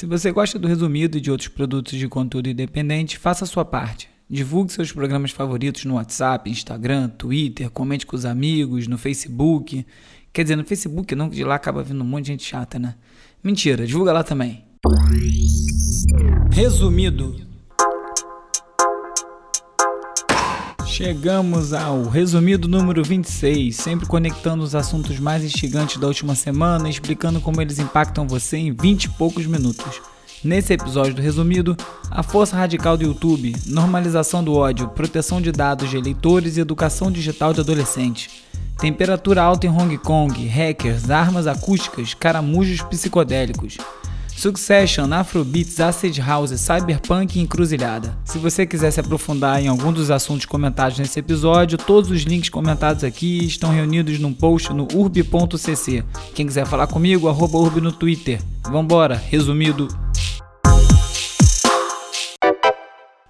Se você gosta do Resumido e de outros produtos de conteúdo independente, faça a sua parte. Divulgue seus programas favoritos no WhatsApp, Instagram, Twitter, comente com os amigos, no Facebook. Quer dizer, no Facebook não, que de lá acaba vindo um monte de gente chata, né? Mentira, divulga lá também. Resumido. Chegamos ao resumido número 26, sempre conectando os assuntos mais instigantes da última semana, explicando como eles impactam você em 20 e poucos minutos. Nesse episódio do resumido, a força radical do YouTube, normalização do ódio, proteção de dados de eleitores e educação digital de adolescentes. Temperatura alta em Hong Kong, hackers, armas acústicas, caramujos psicodélicos. Succession, Afrobeats, Acid House, Cyberpunk e Encruzilhada. Se você quiser se aprofundar em algum dos assuntos comentados nesse episódio, todos os links comentados aqui estão reunidos num post no urb.cc. Quem quiser falar comigo, arroba urb no Twitter. Vambora, resumido.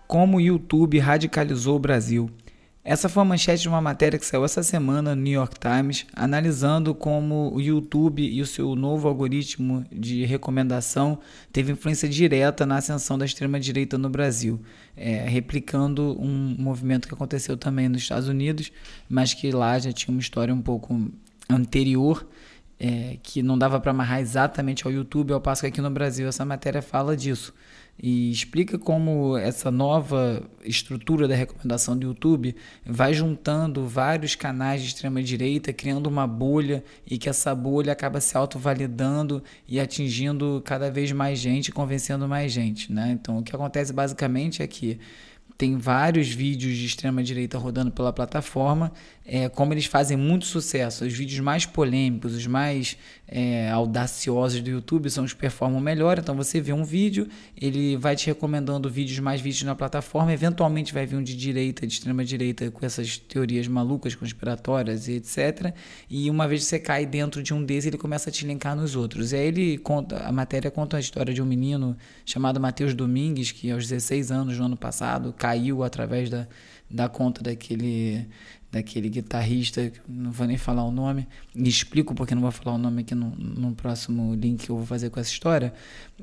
Como o YouTube radicalizou o Brasil. Essa foi a manchete de uma matéria que saiu essa semana no New York Times, analisando como o YouTube e o seu novo algoritmo de recomendação teve influência direta na ascensão da extrema-direita no Brasil, é, replicando um movimento que aconteceu também nos Estados Unidos, mas que lá já tinha uma história um pouco anterior é, que não dava para amarrar exatamente ao YouTube, ao passo que aqui no Brasil essa matéria fala disso. E explica como essa nova estrutura da recomendação do YouTube vai juntando vários canais de extrema-direita, criando uma bolha e que essa bolha acaba se autovalidando e atingindo cada vez mais gente, convencendo mais gente. Né? Então, o que acontece basicamente é que tem vários vídeos de extrema direita rodando pela plataforma, é, como eles fazem muito sucesso. Os vídeos mais polêmicos, os mais é, audaciosos do YouTube são os que performam melhor. Então você vê um vídeo, ele vai te recomendando vídeos mais vistos na plataforma, eventualmente vai vir um de direita, de extrema direita, com essas teorias malucas, conspiratórias e etc. E uma vez que você cai dentro de um desses, ele começa a te linkar nos outros. E aí ele conta, a matéria conta a história de um menino chamado Matheus Domingues, que aos 16 anos, no ano passado, caiu através da, da conta daquele daquele guitarrista, não vou nem falar o nome, e explico porque não vou falar o nome aqui no, no próximo link que eu vou fazer com essa história,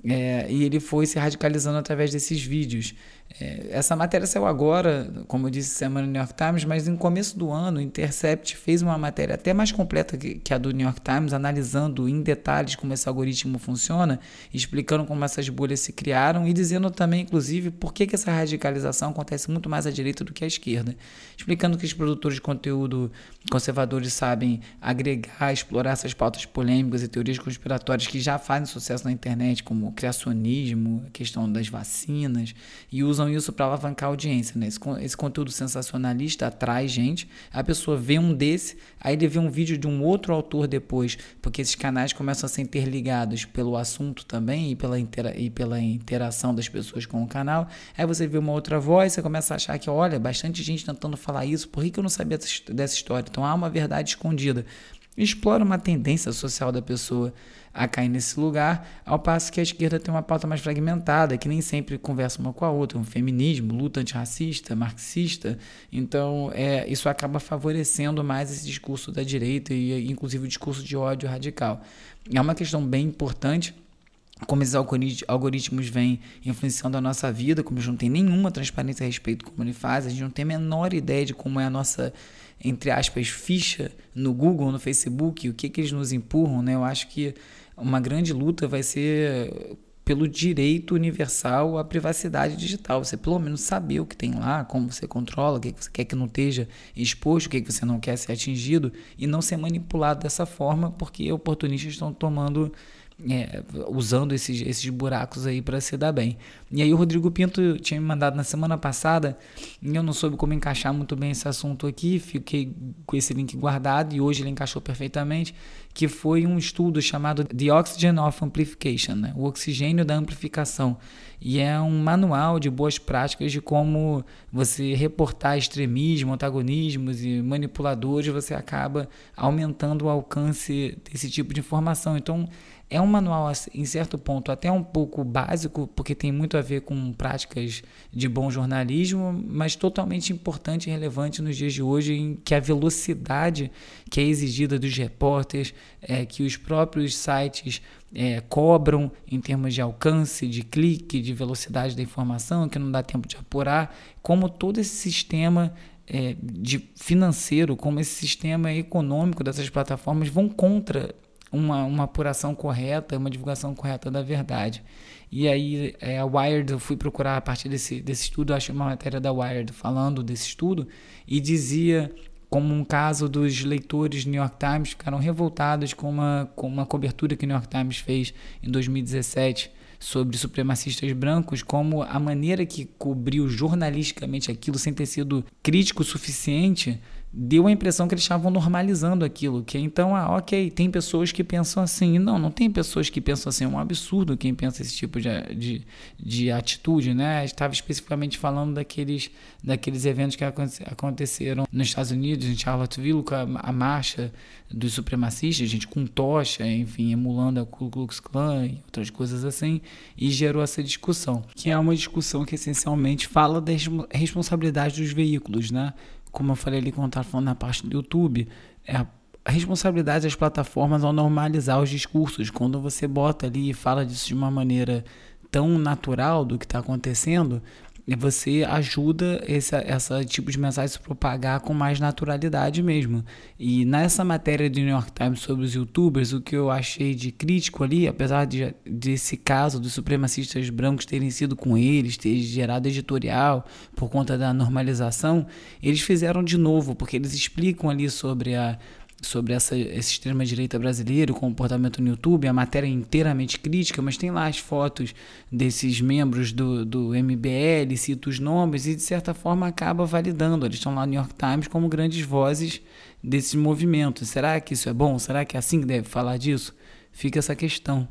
é, e ele foi se radicalizando através desses vídeos. É, essa matéria saiu agora, como eu disse, semana no New York Times, mas no começo do ano, o Intercept fez uma matéria até mais completa que, que a do New York Times, analisando em detalhes como esse algoritmo funciona, explicando como essas bolhas se criaram e dizendo também, inclusive, por que, que essa radicalização acontece muito mais à direita do que à esquerda. Explicando que os produtores de conteúdo conservadores sabem agregar, explorar essas pautas polêmicas e teorias conspiratórias que já fazem sucesso na internet, como criacionismo, a questão das vacinas, e usam usam isso para alavancar a audiência. Né? Esse, esse conteúdo sensacionalista atrai gente, a pessoa vê um desse, aí ele vê um vídeo de um outro autor depois, porque esses canais começam a ser interligados pelo assunto também e pela, intera e pela interação das pessoas com o canal. Aí você vê uma outra voz, você começa a achar que, olha, bastante gente tentando falar isso, por que, que eu não sabia dessa história? Então há uma verdade escondida explora uma tendência social da pessoa a cair nesse lugar, ao passo que a esquerda tem uma pauta mais fragmentada, que nem sempre conversa uma com a outra, um feminismo, luta antirracista, marxista. Então, é, isso acaba favorecendo mais esse discurso da direita e, inclusive, o discurso de ódio radical. É uma questão bem importante como esses algoritmos vêm influenciando a nossa vida, como a gente não tem nenhuma transparência a respeito de como ele faz, a gente não tem a menor ideia de como é a nossa, entre aspas, ficha no Google, no Facebook, o que, que eles nos empurram, né? Eu acho que uma grande luta vai ser pelo direito universal à privacidade digital. Você pelo menos saber o que tem lá, como você controla, o que você quer que não esteja exposto, o que você não quer ser atingido e não ser manipulado dessa forma, porque oportunistas estão tomando é, usando esses, esses buracos aí para se dar bem. E aí o Rodrigo Pinto tinha me mandado na semana passada, e eu não soube como encaixar muito bem esse assunto aqui, fiquei com esse link guardado e hoje ele encaixou perfeitamente, que foi um estudo chamado The Oxygen of Amplification, né? o oxigênio da amplificação. E é um manual de boas práticas de como você reportar extremismo, antagonismos e manipuladores, você acaba aumentando o alcance desse tipo de informação. Então, É um manual, em certo ponto, até um pouco básico, porque tem muito a ver com práticas de bom jornalismo, mas totalmente importante e relevante nos dias de hoje, em que a velocidade que é exigida dos repórteres, é, que os próprios sites é, cobram em termos de alcance, de clique, de velocidade da informação, que não dá tempo de apurar, como todo esse sistema é, de financeiro, como esse sistema econômico dessas plataformas vão contra uma, uma apuração correta, uma divulgação correta da verdade. E aí é, a Wired, eu fui procurar a partir desse, desse estudo, achei uma matéria da Wired falando desse estudo, e dizia como um caso dos leitores New York Times ficaram revoltados com uma, com uma cobertura que o New York Times fez em 2017 sobre supremacistas brancos, como a maneira que cobriu jornalisticamente aquilo sem ter sido crítico o suficiente deu a impressão que eles estavam normalizando aquilo, que então, ah, ok, tem pessoas que pensam assim. Não, não tem pessoas que pensam assim, é um absurdo quem pensa esse tipo de, de, de atitude, né? Estava especificamente falando daqueles, daqueles eventos que aconteceram nos Estados Unidos, em Charlottesville, com a, a marcha dos supremacistas, gente com tocha, enfim, emulando a Ku Klux Klan e outras coisas assim, e gerou essa discussão, que é uma discussão que essencialmente fala da responsabilidade dos veículos, né? Como eu falei ali quando estava falando na parte do YouTube, é a responsabilidade das plataformas ao normalizar os discursos. Quando você bota ali e fala disso de uma maneira tão natural do que está acontecendo, você ajuda esse essa tipo de mensagem se propagar com mais naturalidade mesmo. E nessa matéria do New York Times sobre os youtubers, o que eu achei de crítico ali, apesar de, desse caso dos supremacistas brancos terem sido com eles, ter gerado editorial por conta da normalização, eles fizeram de novo, porque eles explicam ali sobre a sobre essa, esse extrema-direita brasileiro, o comportamento no YouTube, a matéria é inteiramente crítica, mas tem lá as fotos desses membros do, do MBL, cita os nomes e, de certa forma, acaba validando. Eles estão lá no New York Times como grandes vozes desses movimentos. Será que isso é bom? Será que é assim que deve falar disso? Fica essa questão.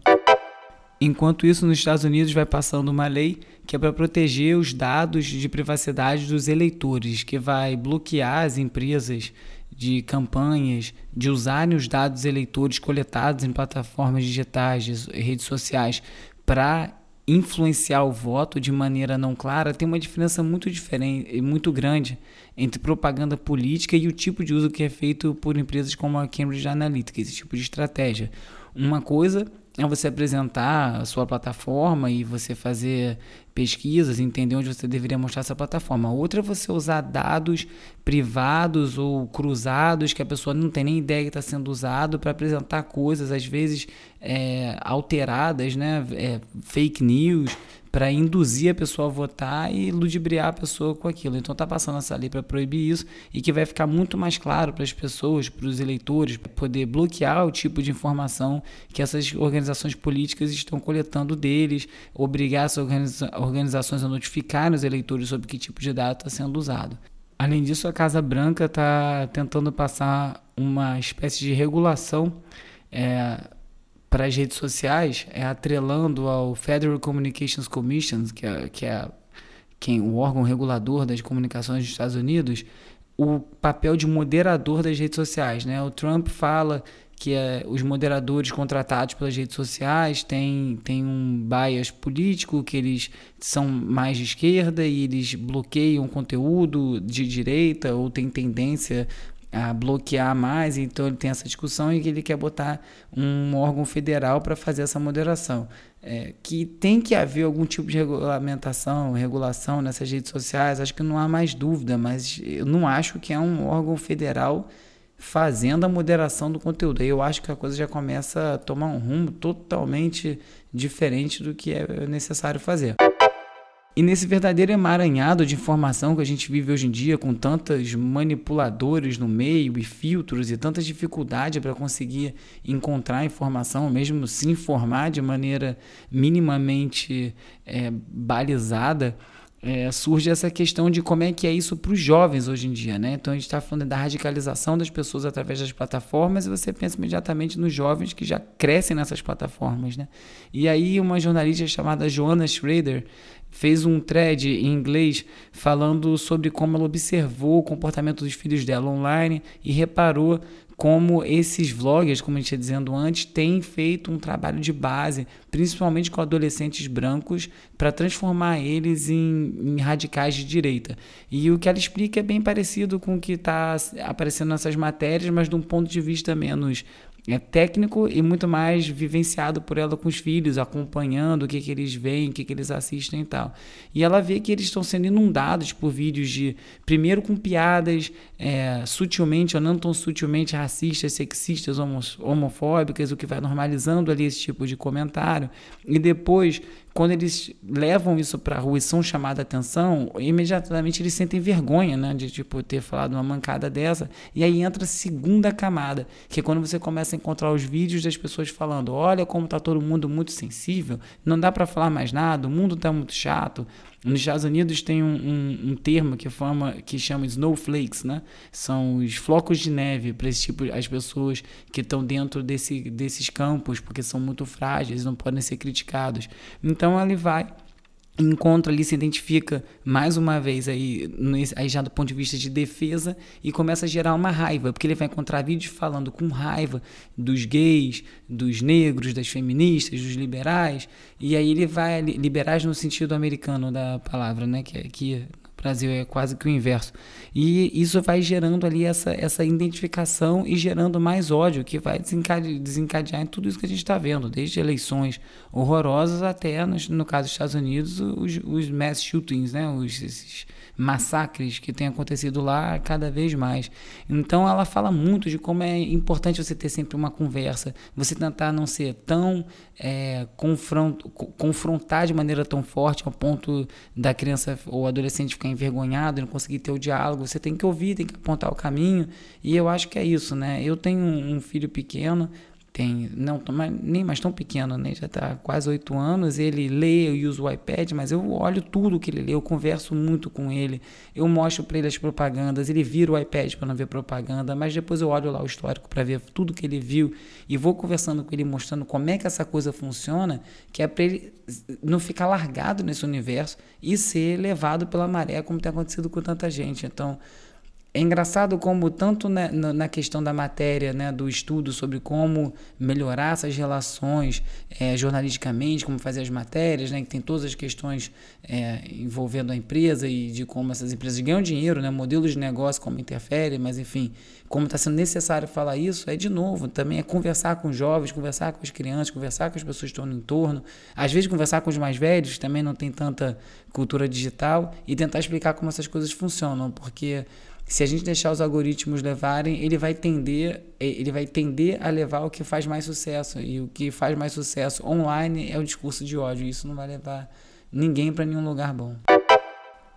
Enquanto isso, nos Estados Unidos vai passando uma lei que é para proteger os dados de privacidade dos eleitores, que vai bloquear as empresas de campanhas, de usarem os dados eleitores coletados em plataformas digitais, redes sociais, para influenciar o voto de maneira não clara, tem uma diferença muito diferente, muito grande entre propaganda política e o tipo de uso que é feito por empresas como a Cambridge Analytica, esse tipo de estratégia. Uma coisa é você apresentar a sua plataforma e você fazer pesquisas, entender onde você deveria mostrar essa plataforma. Outra é você usar dados privados ou cruzados que a pessoa não tem nem ideia que está sendo usado para apresentar coisas, às vezes é, alteradas, né? É, fake news para induzir a pessoa a votar e ludibriar a pessoa com aquilo. Então está passando essa lei para proibir isso e que vai ficar muito mais claro para as pessoas, para os eleitores, poder bloquear o tipo de informação que essas organizações políticas estão coletando deles, obrigar essas organiza organizações a notificar os eleitores sobre que tipo de dado está sendo usado. Além disso, a Casa Branca está tentando passar uma espécie de regulação é, para as redes sociais, é atrelando ao Federal Communications Commission, que é, que é quem, o órgão regulador das comunicações dos Estados Unidos, o papel de moderador das redes sociais. Né? O Trump fala que é, os moderadores contratados pelas redes sociais têm, têm um bias político, que eles são mais de esquerda e eles bloqueiam conteúdo de direita ou têm tendência a bloquear mais, então ele tem essa discussão e ele quer botar um órgão federal para fazer essa moderação. É, que tem que haver algum tipo de regulamentação, regulação nessas redes sociais, acho que não há mais dúvida, mas eu não acho que é um órgão federal fazendo a moderação do conteúdo. Eu acho que a coisa já começa a tomar um rumo totalmente diferente do que é necessário fazer. E nesse verdadeiro emaranhado de informação que a gente vive hoje em dia, com tantos manipuladores no meio e filtros e tanta dificuldade para conseguir encontrar informação, mesmo se informar de maneira minimamente é, balizada, é, surge essa questão de como é que é isso para os jovens hoje em dia, né? Então a gente está falando da radicalização das pessoas através das plataformas e você pensa imediatamente nos jovens que já crescem nessas plataformas, né? E aí uma jornalista chamada Joanna Schrader fez um thread em inglês falando sobre como ela observou o comportamento dos filhos dela online e reparou como esses vloggers, como a gente ia dizendo antes, têm feito um trabalho de base, principalmente com adolescentes brancos, para transformar eles em, em, radicais de direita. E o que ela explica é bem parecido com o que está aparecendo nessas matérias, mas de um ponto de vista menos é técnico e muito mais vivenciado por ela com os filhos, acompanhando o que, que eles veem, o que, que eles assistem e tal. E ela vê que eles estão sendo inundados por vídeos de, primeiro com piadas é, sutilmente ou não tão sutilmente racistas, sexistas, homofóbicas, o que vai normalizando ali esse tipo de comentário, e depois quando eles levam isso para a rua e são chamados a atenção, imediatamente eles sentem vergonha, né, de tipo ter falado uma mancada dessa. E aí entra a segunda camada, que é quando você começa a encontrar os vídeos das pessoas falando: "Olha como tá todo mundo muito sensível, não dá para falar mais nada, o mundo tá muito chato". Nos Estados Unidos tem um, um, um, termo que, forma, que chama snowflakes, né? São os flocos de neve para esse tipo, as pessoas que estão dentro desse, desses campos, porque são muito frágeis, não podem ser criticados. Então ele vai encontra ali, se identifica mais uma vez aí, aí já do ponto de vista de defesa e começa a gerar uma raiva, porque ele vai encontrar vídeos falando com raiva dos gays, dos negros, das feministas, dos liberais, e aí ele vai liberais no sentido americano da palavra, né, que aqui Brasil é quase que o inverso. E isso vai gerando ali essa, essa identificação e gerando mais ódio, que vai desencadear, desencadear em tudo isso que a gente está vendo, desde eleições horrorosas até, no, no caso dos Estados Unidos, os, os mass shootings, né? Os, esses massacres que têm acontecido lá cada vez mais. Então ela fala muito de como é importante você ter sempre uma conversa, você tentar não ser tão é, confrontar de maneira tão forte ao ponto da criança ou adolescente ficar envergonhado, não conseguir ter o diálogo. Você tem que ouvir, tem que apontar o caminho. E eu acho que é isso, né? Eu tenho um filho pequeno, tem não nem mais tão pequeno, né? já está quase oito anos. Ele lê e usa o iPad, mas eu olho tudo que ele lê, eu converso muito com ele, eu mostro para ele as propagandas, ele vira o iPad para não ver propaganda, mas depois eu olho lá o histórico para ver tudo que ele viu e vou conversando com ele, mostrando como é que essa coisa funciona, que é para ele não ficar largado nesse universo e ser levado pela maré, como tem acontecido com tanta gente. Então, é engraçado como, tanto na, questão da matéria, né, do estudo sobre como melhorar essas relações é, jornalisticamente, como fazer as matérias, né, que tem todas as questões é, envolvendo a empresa e de como essas empresas ganham dinheiro, né, modelos de negócio, como interfere, mas enfim, como está sendo necessário falar isso, é de novo, também é conversar com os jovens, conversar com as crianças, conversar com as pessoas que estão no entorno, às vezes conversar com os mais velhos, que também não tem tanta cultura digital, e tentar explicar como essas coisas funcionam, porque se a gente deixar os algoritmos levarem, ele vai tender, ele vai tender a levar o que faz mais sucesso. E o que faz mais sucesso online é o discurso de ódio. Isso não vai levar ninguém para nenhum lugar bom.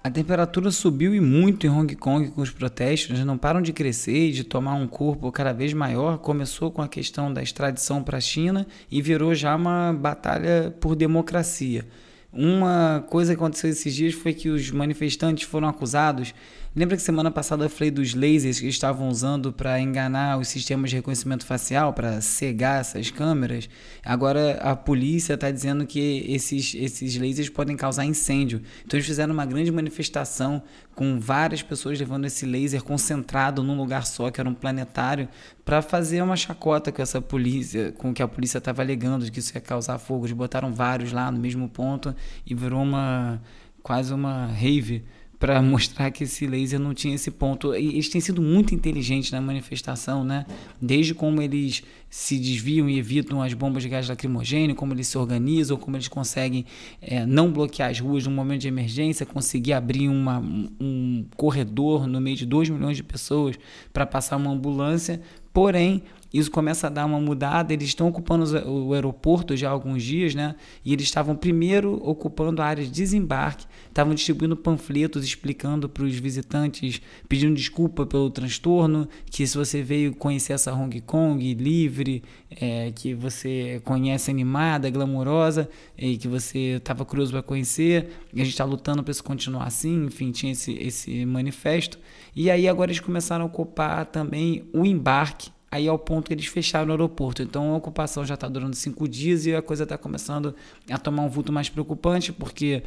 A temperatura subiu e muito em Hong Kong com os protestos, não param de crescer e de tomar um corpo cada vez maior. Começou com a questão da extradição para a China e virou já uma batalha por democracia. Uma coisa que aconteceu esses dias foi que os manifestantes foram acusados Lembra que semana passada eu falei dos lasers que estavam usando para enganar os sistemas de reconhecimento facial, para cegar essas câmeras? Agora a polícia está dizendo que esses, esses lasers podem causar incêndio. Então eles fizeram uma grande manifestação com várias pessoas levando esse laser concentrado num lugar só, que era um planetário, para fazer uma chacota com essa polícia, com que a polícia estava alegando de que isso ia causar fogo. Eles botaram vários lá no mesmo ponto e virou uma quase uma rave para mostrar que esse laser não tinha esse ponto. E eles têm sido muito inteligentes na manifestação, né? Desde como eles se desviam e evitam as bombas de gás lacrimogêneo, como eles se organizam, como eles conseguem é, não bloquear as ruas num momento de emergência, conseguir abrir uma, um corredor no meio de 2 milhões de pessoas para passar uma ambulância. Porém, isso começa a dar uma mudada. Eles estão ocupando o aeroporto já há alguns dias, né? E eles estavam primeiro ocupando a área de desembarque, estavam distribuindo panfletos explicando para os visitantes, pedindo desculpa pelo transtorno, que se você veio conhecer essa Hong Kong livre, é, que você conhece animada, glamurosa, e que você estava curioso para conhecer, e a gente está lutando para isso continuar assim, enfim, tinha esse, esse manifesto. E aí agora eles começaram a ocupar também o embarque aí ao ponto que eles fecharam o aeroporto. Então a ocupação já está durando cinco dias e a coisa está começando a tomar um vulto mais preocupante, porque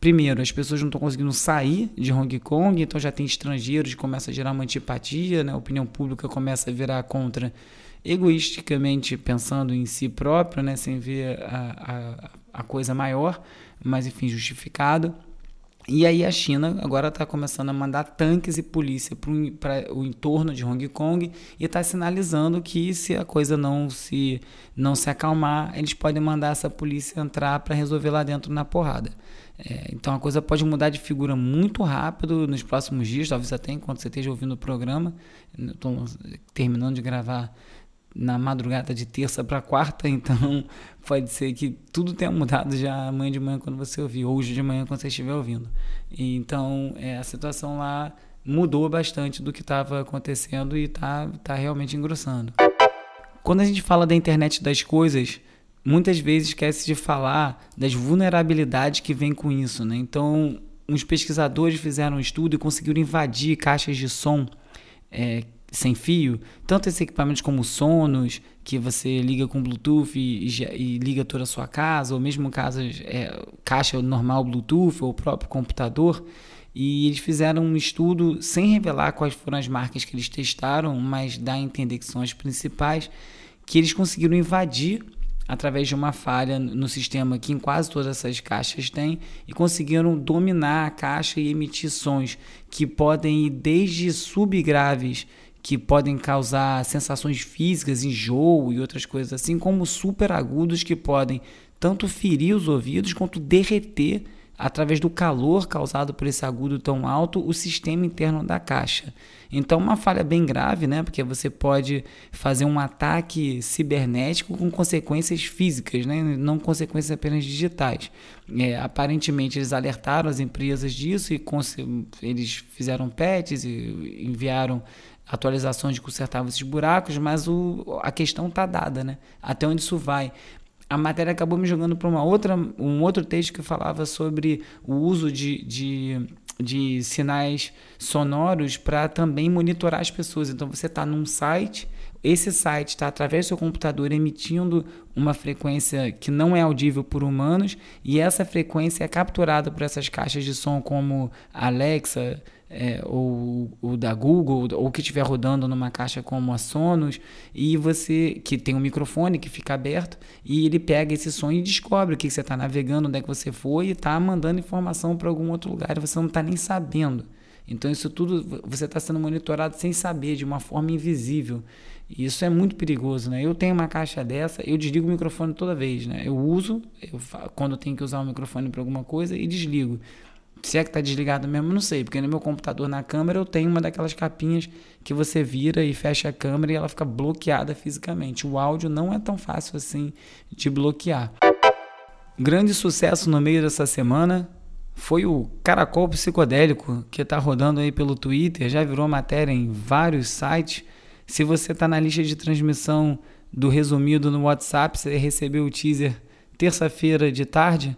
primeiro, as pessoas não estão conseguindo sair de Hong Kong, então já tem estrangeiros, começa a gerar uma antipatia, né? a opinião pública começa a virar contra, egoisticamente pensando em si próprio, né? sem ver a, a, a coisa maior, mas enfim, justificado. E aí a China agora está começando a mandar tanques e polícia para o entorno de Hong Kong e está sinalizando que se a coisa não se, não se acalmar, eles podem mandar essa polícia entrar para resolver lá dentro na porrada. É, então a coisa pode mudar de figura muito rápido nos próximos dias, talvez até enquanto você esteja ouvindo o programa. Estou terminando de gravar na madrugada de terça para quarta, então pode ser que tudo tenha mudado já amanhã de manhã quando você ouvir, hoje de manhã quando você estiver ouvindo. Então é, a situação lá mudou bastante do que estava acontecendo e está tá realmente engrossando. Quando a gente fala da internet das coisas, muitas vezes esquece de falar das vulnerabilidades que vem com isso. Né? Então, uns pesquisadores fizeram um estudo e conseguiram invadir caixas de som é, sem fio, tanto esses equipamentos como Sonos, que você liga com Bluetooth e, e, e liga toda a sua casa, ou mesmo casas, é, caixa normal Bluetooth ou próprio computador. E eles fizeram um estudo sem revelar quais foram as marcas que eles testaram, mas dá a entender que são as principais, que eles conseguiram invadir através de uma falha no sistema que em quase todas essas caixas tem e conseguiram dominar a caixa e emitir sons que podem ir desde subgraves que podem causar sensações físicas, enjoo e outras coisas assim, como super agudos que podem tanto ferir os ouvidos quanto derreter através do calor causado por esse agudo tão alto o sistema interno da caixa. Então, uma falha bem grave, né? Porque você pode fazer um ataque cibernético com consequências físicas, né? Não consequências apenas digitais. É, aparentemente, eles alertaram as empresas disso e eles fizeram patches e enviaram atualizações de consertar esses buracos, mas o, a questão está dada, né? Até onde isso vai? A matéria acabou me jogando para uma outra, um outro texto que falava sobre o uso de, de, de sinais sonoros para também monitorar as pessoas. Então você está num site, esse site está através do seu computador emitindo uma frequência que não é audível por humanos e essa frequência é capturada por essas caixas de som como Alexa, é, ou da Google, ou que estiver rodando numa caixa como a Sonos, e você que tem um microfone que fica aberto, e ele pega esse som e descobre o que você está navegando, onde é que você foi, e está mandando informação para algum outro lugar, e você não está nem sabendo. Então isso tudo você está sendo monitorado sem saber, de uma forma invisível. E isso é muito perigoso, né? Eu tenho uma caixa dessa, eu desligo o microfone toda vez, né? Eu uso, eu, quando tenho que usar o microfone para alguma coisa, e desligo. Se é que está desligado mesmo, não sei, porque no meu computador, na câmera, eu tenho uma daquelas capinhas que você vira e fecha a câmera e ela fica bloqueada fisicamente. O áudio não é tão fácil assim de bloquear. Grande sucesso no meio dessa semana foi o Caracol Psicodélico, que está rodando aí pelo Twitter, já virou matéria em vários sites. Se você está na lista de transmissão do resumido no WhatsApp, você recebeu o teaser terça-feira de tarde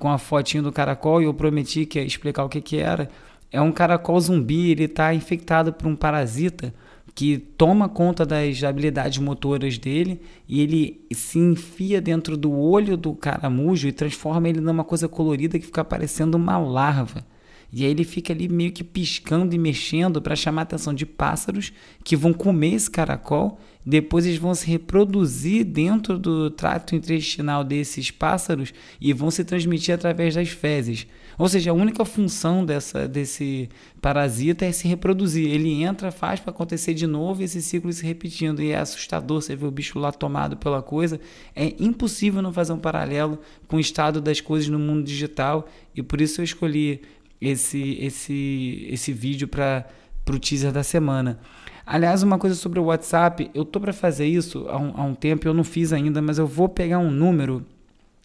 com a fotinho do caracol e eu prometi que ia explicar o que, que era. É um caracol zumbi, ele está infectado por um parasita que toma conta das habilidades motoras dele e ele se enfia dentro do olho do caramujo e transforma ele numa coisa colorida que fica parecendo uma larva. E aí ele fica ali meio que piscando e mexendo para chamar a atenção de pássaros que vão comer esse caracol. Depois eles vão se reproduzir dentro do trato intestinal desses pássaros e vão se transmitir através das fezes. Ou seja, a única função dessa, desse parasita é se reproduzir. Ele entra, faz para acontecer de novo esse ciclo se repetindo. E é assustador você ver o bicho lá tomado pela coisa. É impossível não fazer um paralelo com o estado das coisas no mundo digital e por isso eu escolhi esse, esse, esse vídeo para o teaser da semana. Aliás, uma coisa sobre o WhatsApp, eu tô para fazer isso há um, há um tempo, eu não fiz ainda, mas eu vou pegar um número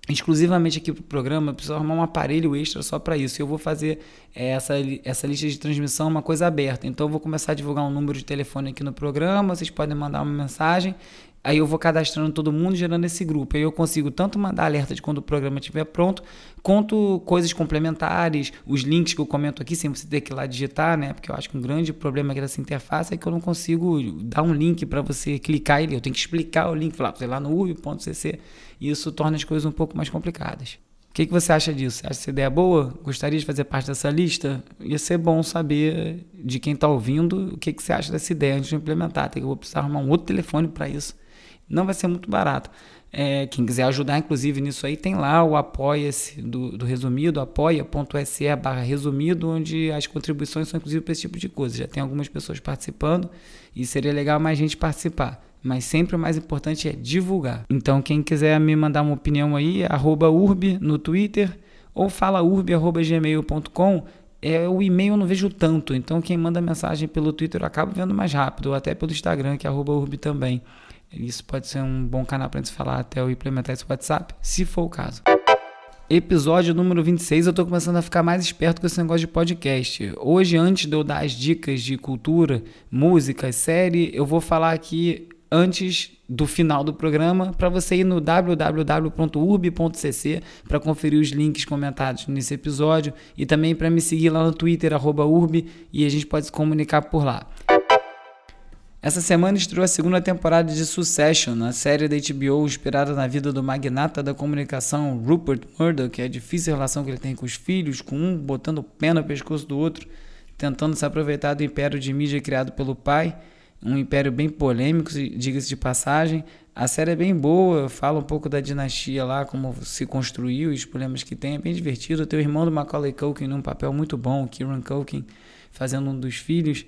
exclusivamente aqui para o programa, eu preciso arrumar um aparelho extra só para isso. Eu vou fazer é, essa, essa lista de transmissão uma coisa aberta. Então, eu vou começar a divulgar um número de telefone aqui no programa, vocês podem mandar uma mensagem Aí eu vou cadastrando todo mundo, gerando esse grupo. Aí eu consigo tanto mandar alerta de quando o programa estiver pronto, quanto coisas complementares, os links que eu comento aqui, sem você ter que ir lá digitar, né? Porque eu acho que um grande problema aqui dessa interface é que eu não consigo dar um link para você clicar ele. Eu tenho que explicar o link, falar, sei lá, no ub.cc, e isso torna as coisas um pouco mais complicadas. Que, que você acha disso? Acha essa ideia boa? Gostaria de fazer parte dessa lista? Ia ser bom saber de quem está ouvindo o que, que você acha dessa ideia antes de implementar. Tem que eu vou precisar arrumar um outro telefone para isso. Não vai ser muito barato. É, quem quiser ajudar, inclusive, nisso aí, tem lá o apoia-se do, do resumido, apoia.se barra resumido, onde as contribuições são inclusive para esse tipo de coisa. Já tem algumas pessoas participando e seria legal mais gente participar mas sempre o mais importante é divulgar. Então, quem quiser me mandar uma opinião aí, arroba urb no Twitter ou falaurb.gmail.com. É, o e-mail eu não vejo tanto, então quem manda mensagem pelo Twitter eu acabo vendo mais rápido, ou até pelo Instagram, que é urb também. Isso pode ser um bom canal para gente falar até eu implementar esse WhatsApp, se for o caso. Episódio número 26, eu estou começando a ficar mais esperto com esse negócio de podcast. Hoje, antes de eu dar as dicas de cultura, música, série, eu vou falar aqui antes do final do programa para você ir no www.urb.cc para conferir os links comentados nesse episódio e também para me seguir lá no Twitter @urb e a gente pode se comunicar por lá. Essa semana estreou a segunda temporada de Succession, a série da HBO inspirada na vida do magnata da comunicação Rupert Murdoch, que é a difícil relação que ele tem com os filhos, com um botando pé no pescoço do outro, tentando se aproveitar do império de mídia criado pelo pai um império bem polêmico, diga-se de passagem. A série é bem boa, fala um pouco da dinastia lá, como se construiu e os problemas que tem. É bem divertido. O teu irmão do Macaulay Culkin num papel muito bom, o Kieran Culkin fazendo um dos filhos.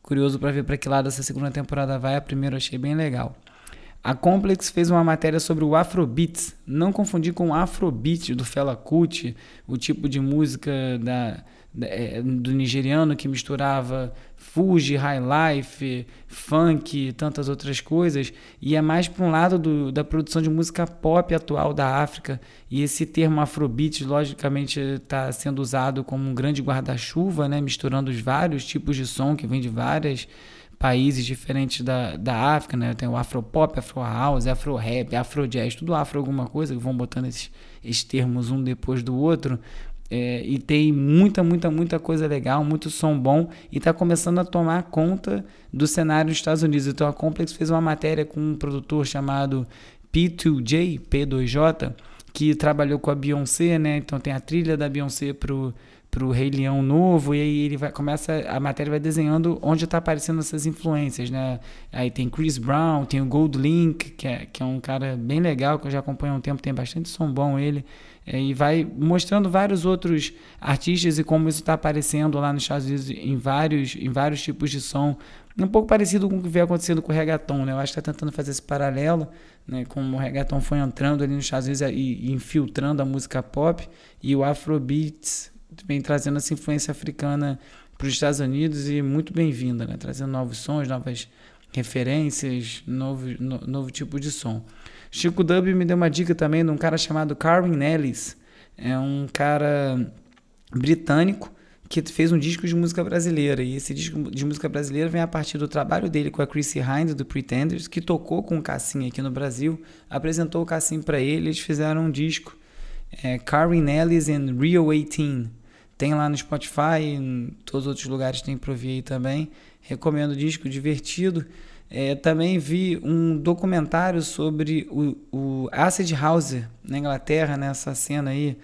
Curioso para ver para que lado essa segunda temporada vai. A primeira eu achei bem legal. A Complex fez uma matéria sobre o Afrobeats. Não confundir com o Afrobeat do Fela Kuti, o tipo de música da, da, é, do nigeriano que misturava Fuji, High Life, funk, tantas outras coisas, e é mais para um lado do, da produção de música pop atual da África. E esse termo Afrobeat, logicamente, está sendo usado como um grande guarda-chuva, né, misturando os vários tipos de som que vem de várias países diferentes da, da África, né? Tem o Afropop, Afro House, Afro Rap, Afro Jazz, tudo Afro alguma coisa, que vão botando esses, esses termos um depois do outro. É, e tem muita, muita, muita coisa legal, muito som bom e está começando a tomar conta do cenário dos Estados Unidos. Então a Complex fez uma matéria com um produtor chamado P2J, P2J, que trabalhou com a Beyoncé, né? Então tem a trilha da Beyoncé pro pro Rei Leão novo e aí ele vai começa a matéria vai desenhando onde está aparecendo essas influências, né? Aí tem Chris Brown, tem o Gold Link, que é, que é um cara bem legal que eu já acompanho há um tempo, tem bastante som bom ele. É, e vai mostrando vários outros artistas e como isso está aparecendo lá nos Estados Unidos em vários, em vários tipos de som. Um pouco parecido com o que vem acontecendo com o reggaeton, né? Eu acho que está tentando fazer esse paralelo, né? Como o reggaeton foi entrando ali nos Estados Unidos e, e infiltrando a música pop e o Afrobeats vem trazendo essa influência africana para os Estados Unidos e muito bem-vinda, né? Trazendo novos sons, novas referências, novo, no, novo tipo de som. Chico Dub me deu uma dica também de um cara chamado Carwin Ellis. É um cara britânico que fez um disco de música brasileira. E esse disco de música brasileira vem a partir do trabalho dele com a Chrissy Hynde, do Pretenders, que tocou com o Cassim aqui no Brasil, apresentou o Cassim para ele, eles fizeram um disco, é, Carwin Ellis and Rio 18. Tem lá no Spotify, em todos os outros lugares tem para ouvir aí também. Recomendo o disco, divertido. É, também vi um documentário sobre o, o Acid House na Inglaterra, nessa cena aí,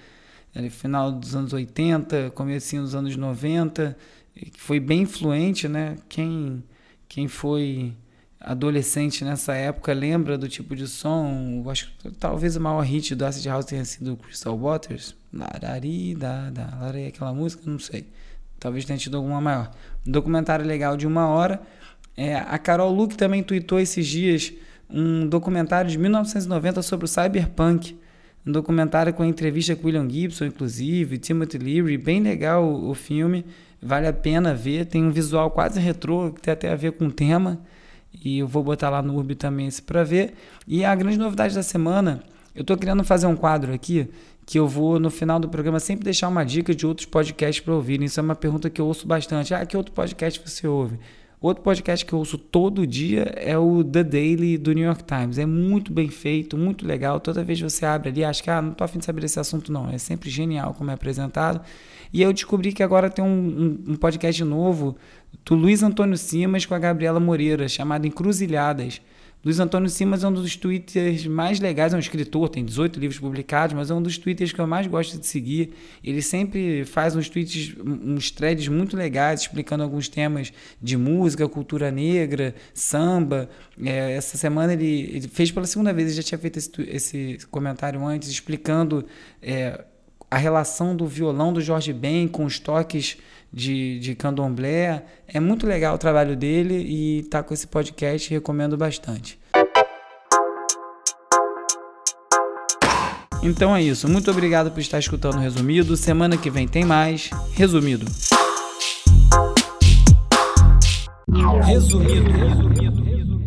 final dos anos 80, começo dos anos 90, que foi bem influente, né? Quem, quem foi adolescente nessa época lembra do tipo de som. Acho que talvez o maior hit do Acid House tenha sido Crystal Waters. Larari, da, da, aquela música, não sei. Talvez tenha tido alguma maior. Um documentário legal de uma hora é, a Carol Luke também tweetou esses dias um documentário de 1990 sobre o cyberpunk. Um documentário com entrevista com William Gibson, inclusive, Timothy Leary, bem legal o, o filme, vale a pena ver. Tem um visual quase retrô, que tem até a ver com o tema, e eu vou botar lá no Urb também esse para ver. E a grande novidade da semana, eu estou querendo fazer um quadro aqui, que eu vou, no final do programa, sempre deixar uma dica de outros podcasts para ouvir. Isso é uma pergunta que eu ouço bastante. Ah, que outro podcast você ouve? Outro podcast que eu ouço todo dia é o The Daily do New York Times. É muito bem feito, muito legal. Toda vez que você abre ali, acho que ah, não estou afim de saber desse assunto, não. É sempre genial como é apresentado. E eu descobri que agora tem um, um, um podcast novo do Luiz Antônio Simas com a Gabriela Moreira, chamado Encruzilhadas. Luiz Antônio Simas é um dos twitters mais legais, é um escritor, tem 18 livros publicados, mas é um dos twitters que eu mais gosto de seguir. Ele sempre faz uns tweets, uns threads muito legais, explicando alguns temas de música, cultura negra, samba. É, essa semana ele, ele, fez pela segunda vez, ele já tinha feito esse, esse comentário antes, explicando é, a relação do violão do Jorge Ben com os toques de, de candomblé. É muito legal o trabalho dele e tá com esse podcast, recomendo bastante. Então é isso. Muito obrigado por estar escutando o Resumido. Semana que vem tem mais. Resumido. Resumido. Resumido.